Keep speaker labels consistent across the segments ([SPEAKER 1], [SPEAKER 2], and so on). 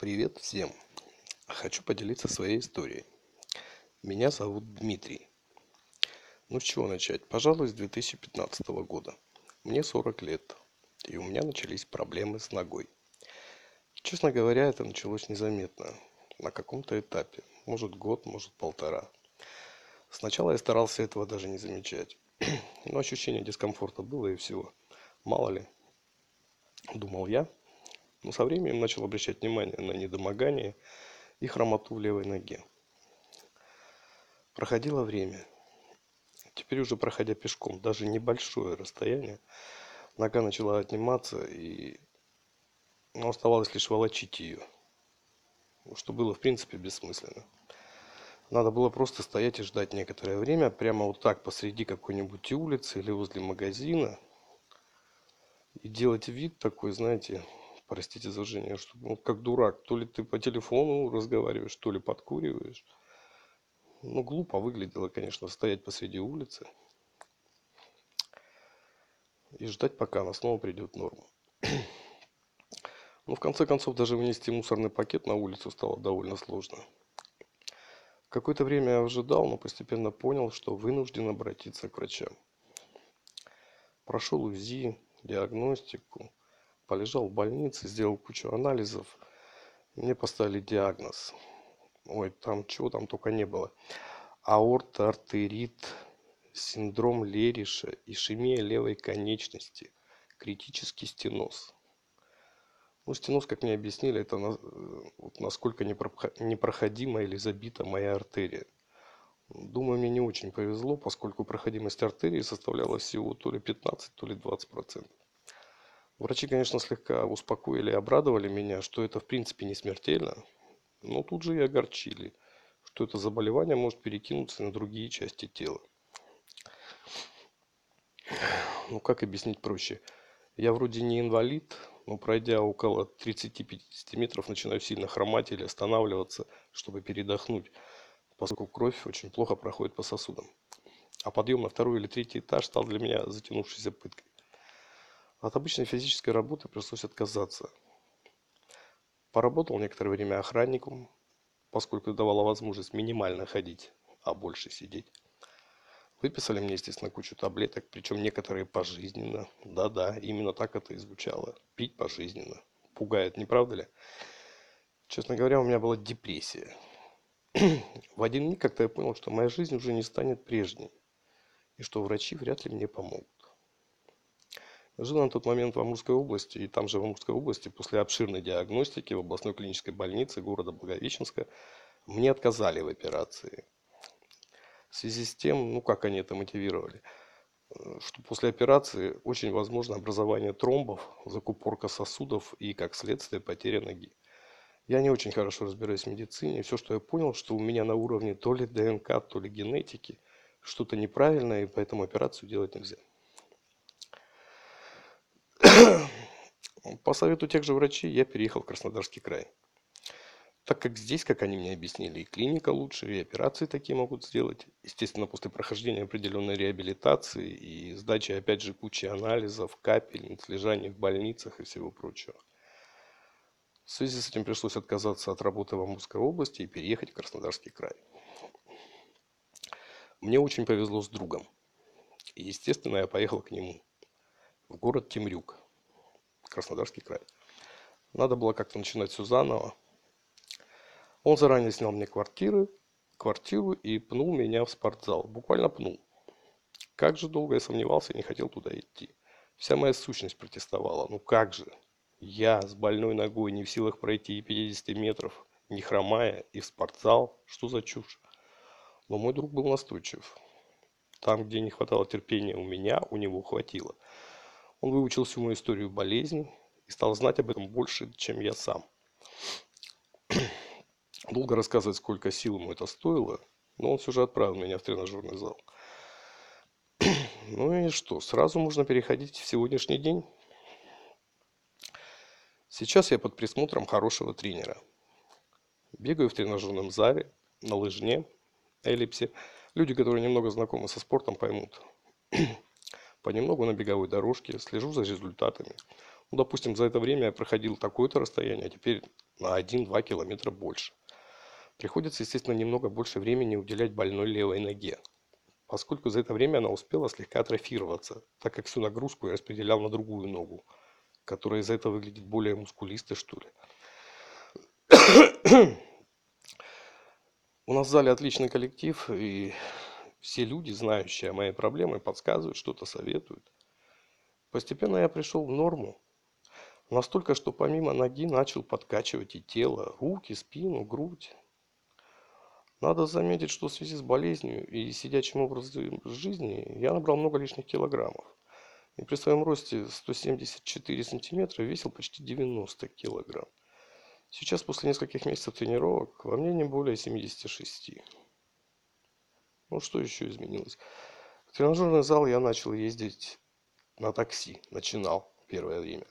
[SPEAKER 1] Привет всем! Хочу поделиться своей историей. Меня зовут Дмитрий. Ну с чего начать? Пожалуй, с 2015 года. Мне 40 лет, и у меня начались проблемы с ногой. Честно говоря, это началось незаметно, на каком-то этапе. Может год, может полтора. Сначала я старался этого даже не замечать. Но ощущение дискомфорта было и всего. Мало ли, думал я, но со временем начал обращать внимание на недомогание и хромоту в левой ноге. Проходило время. Теперь уже проходя пешком, даже небольшое расстояние, нога начала отниматься и ну, оставалось лишь волочить ее, что было в принципе бессмысленно. Надо было просто стоять и ждать некоторое время, прямо вот так посреди какой-нибудь улицы или возле магазина, и делать вид такой, знаете, простите за выражение, что ну, как дурак, то ли ты по телефону разговариваешь, то ли подкуриваешь. Ну, глупо выглядело, конечно, стоять посреди улицы и ждать, пока она снова придет в норму. Но в конце концов даже вынести мусорный пакет на улицу стало довольно сложно. Какое-то время я ожидал, но постепенно понял, что вынужден обратиться к врачам. Прошел УЗИ, диагностику, полежал в больнице, сделал кучу анализов. Мне поставили диагноз. Ой, там чего там только не было. Аорта, артерит, синдром Лериша, ишемия левой конечности, критический стеноз. Ну, стеноз, как мне объяснили, это на, вот насколько непроходима или забита моя артерия. Думаю, мне не очень повезло, поскольку проходимость артерии составляла всего то ли 15, то ли 20 процентов. Врачи, конечно, слегка успокоили и обрадовали меня, что это в принципе не смертельно, но тут же и огорчили, что это заболевание может перекинуться на другие части тела. Ну как объяснить проще? Я вроде не инвалид, но пройдя около 30-50 метров, начинаю сильно хромать или останавливаться, чтобы передохнуть, поскольку кровь очень плохо проходит по сосудам. А подъем на второй или третий этаж стал для меня затянувшейся пыткой. От обычной физической работы пришлось отказаться. Поработал некоторое время охранником, поскольку давала возможность минимально ходить, а больше сидеть. Выписали мне, естественно, кучу таблеток, причем некоторые пожизненно. Да-да, именно так это и звучало. Пить пожизненно. Пугает, не правда ли? Честно говоря, у меня была депрессия. В один миг как-то я понял, что моя жизнь уже не станет прежней. И что врачи вряд ли мне помогут. Жил на тот момент в Амурской области, и там же в Амурской области после обширной диагностики в областной клинической больнице города Благовещенска мне отказали в операции. В связи с тем, ну как они это мотивировали, э, что после операции очень возможно образование тромбов, закупорка сосудов и, как следствие, потеря ноги. Я не очень хорошо разбираюсь в медицине. Все, что я понял, что у меня на уровне то ли ДНК, то ли генетики что-то неправильное, и поэтому операцию делать нельзя. По совету тех же врачей я переехал в Краснодарский край. Так как здесь, как они мне объяснили, и клиника лучше, и операции такие могут сделать. Естественно, после прохождения определенной реабилитации и сдачи, опять же, кучи анализов, капельниц, лежания в больницах и всего прочего. В связи с этим пришлось отказаться от работы в Амурской области и переехать в Краснодарский край. Мне очень повезло с другом. И, естественно, я поехал к нему город Темрюк, Краснодарский край. Надо было как-то начинать все заново. Он заранее снял мне квартиры, квартиру и пнул меня в спортзал. Буквально пнул. Как же долго я сомневался и не хотел туда идти. Вся моя сущность протестовала. Ну как же? Я с больной ногой не в силах пройти и 50 метров, не хромая, и в спортзал? Что за чушь? Но мой друг был настойчив. Там, где не хватало терпения у меня, у него хватило. Он выучил всю мою историю болезни и стал знать об этом больше, чем я сам. Долго рассказывать, сколько сил ему это стоило, но он все же отправил меня в тренажерный зал. Ну и что, сразу можно переходить в сегодняшний день? Сейчас я под присмотром хорошего тренера. Бегаю в тренажерном зале, на лыжне, эллипсе. Люди, которые немного знакомы со спортом, поймут понемногу на беговой дорожке, слежу за результатами. Ну, допустим, за это время я проходил такое-то расстояние, а теперь на 1-2 километра больше. Приходится, естественно, немного больше времени уделять больной левой ноге, поскольку за это время она успела слегка атрофироваться, так как всю нагрузку я распределял на другую ногу, которая из-за этого выглядит более мускулистой, что ли. У нас в зале отличный коллектив, и все люди, знающие о моей проблеме, подсказывают, что-то советуют. Постепенно я пришел в норму. Настолько, что помимо ноги начал подкачивать и тело, руки, спину, грудь. Надо заметить, что в связи с болезнью и сидячим образом жизни я набрал много лишних килограммов. И при своем росте 174 сантиметра весил почти 90 килограмм. Сейчас, после нескольких месяцев тренировок, во мне не более 76. Ну, что еще изменилось? В тренажерный зал я начал ездить на такси. Начинал первое время.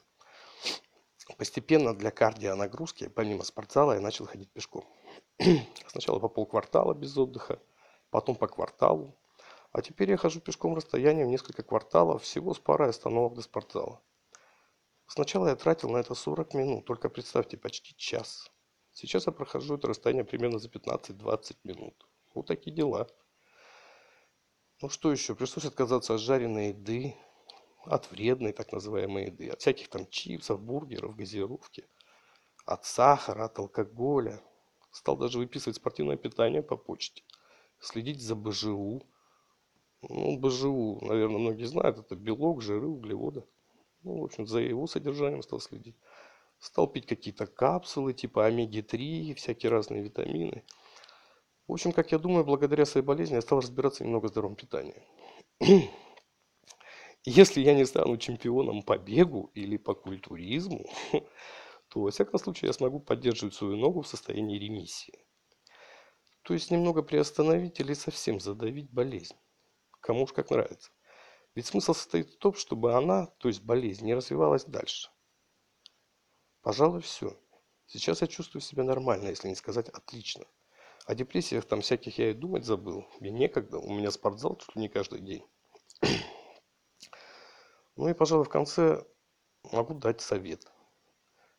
[SPEAKER 1] Постепенно для кардионагрузки, помимо спортзала, я начал ходить пешком. Сначала по полквартала без отдыха, потом по кварталу. А теперь я хожу пешком расстояние в несколько кварталов, всего с парой остановок до спортзала. Сначала я тратил на это 40 минут, только представьте, почти час. Сейчас я прохожу это расстояние примерно за 15-20 минут. Вот такие дела. Ну что еще? Пришлось отказаться от жареной еды, от вредной так называемой еды, от всяких там чипсов, бургеров, газировки, от сахара, от алкоголя. Стал даже выписывать спортивное питание по почте, следить за БЖУ. Ну, БЖУ, наверное, многие знают, это белок, жиры, углеводы. Ну, в общем, за его содержанием стал следить. Стал пить какие-то капсулы типа омеги-3, всякие разные витамины. В общем, как я думаю, благодаря своей болезни я стал разбираться немного в здоровом питании. Если я не стану чемпионом по бегу или по культуризму, то, во всяком случае, я смогу поддерживать свою ногу в состоянии ремиссии. То есть немного приостановить или совсем задавить болезнь. Кому уж как нравится. Ведь смысл состоит в том, чтобы она, то есть болезнь, не развивалась дальше. Пожалуй, все. Сейчас я чувствую себя нормально, если не сказать отлично. О депрессиях там всяких я и думать забыл. Мне некогда, у меня спортзал чуть ли не каждый день. Ну и, пожалуй, в конце могу дать совет.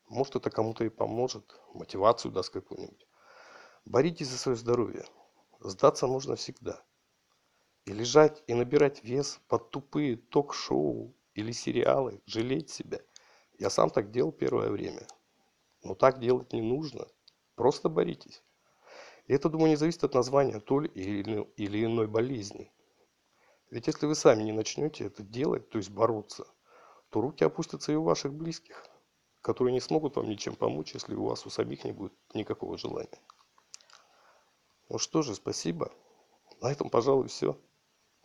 [SPEAKER 1] Может, это кому-то и поможет, мотивацию даст какую-нибудь. Боритесь за свое здоровье. Сдаться можно всегда. И лежать и набирать вес под тупые ток-шоу или сериалы, жалеть себя. Я сам так делал первое время. Но так делать не нужно. Просто боритесь. Это, думаю, не зависит от названия той или иной болезни. Ведь если вы сами не начнете это делать, то есть бороться, то руки опустятся и у ваших близких, которые не смогут вам ничем помочь, если у вас у самих не будет никакого желания. Ну что же, спасибо. На этом, пожалуй, все.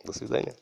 [SPEAKER 1] До свидания.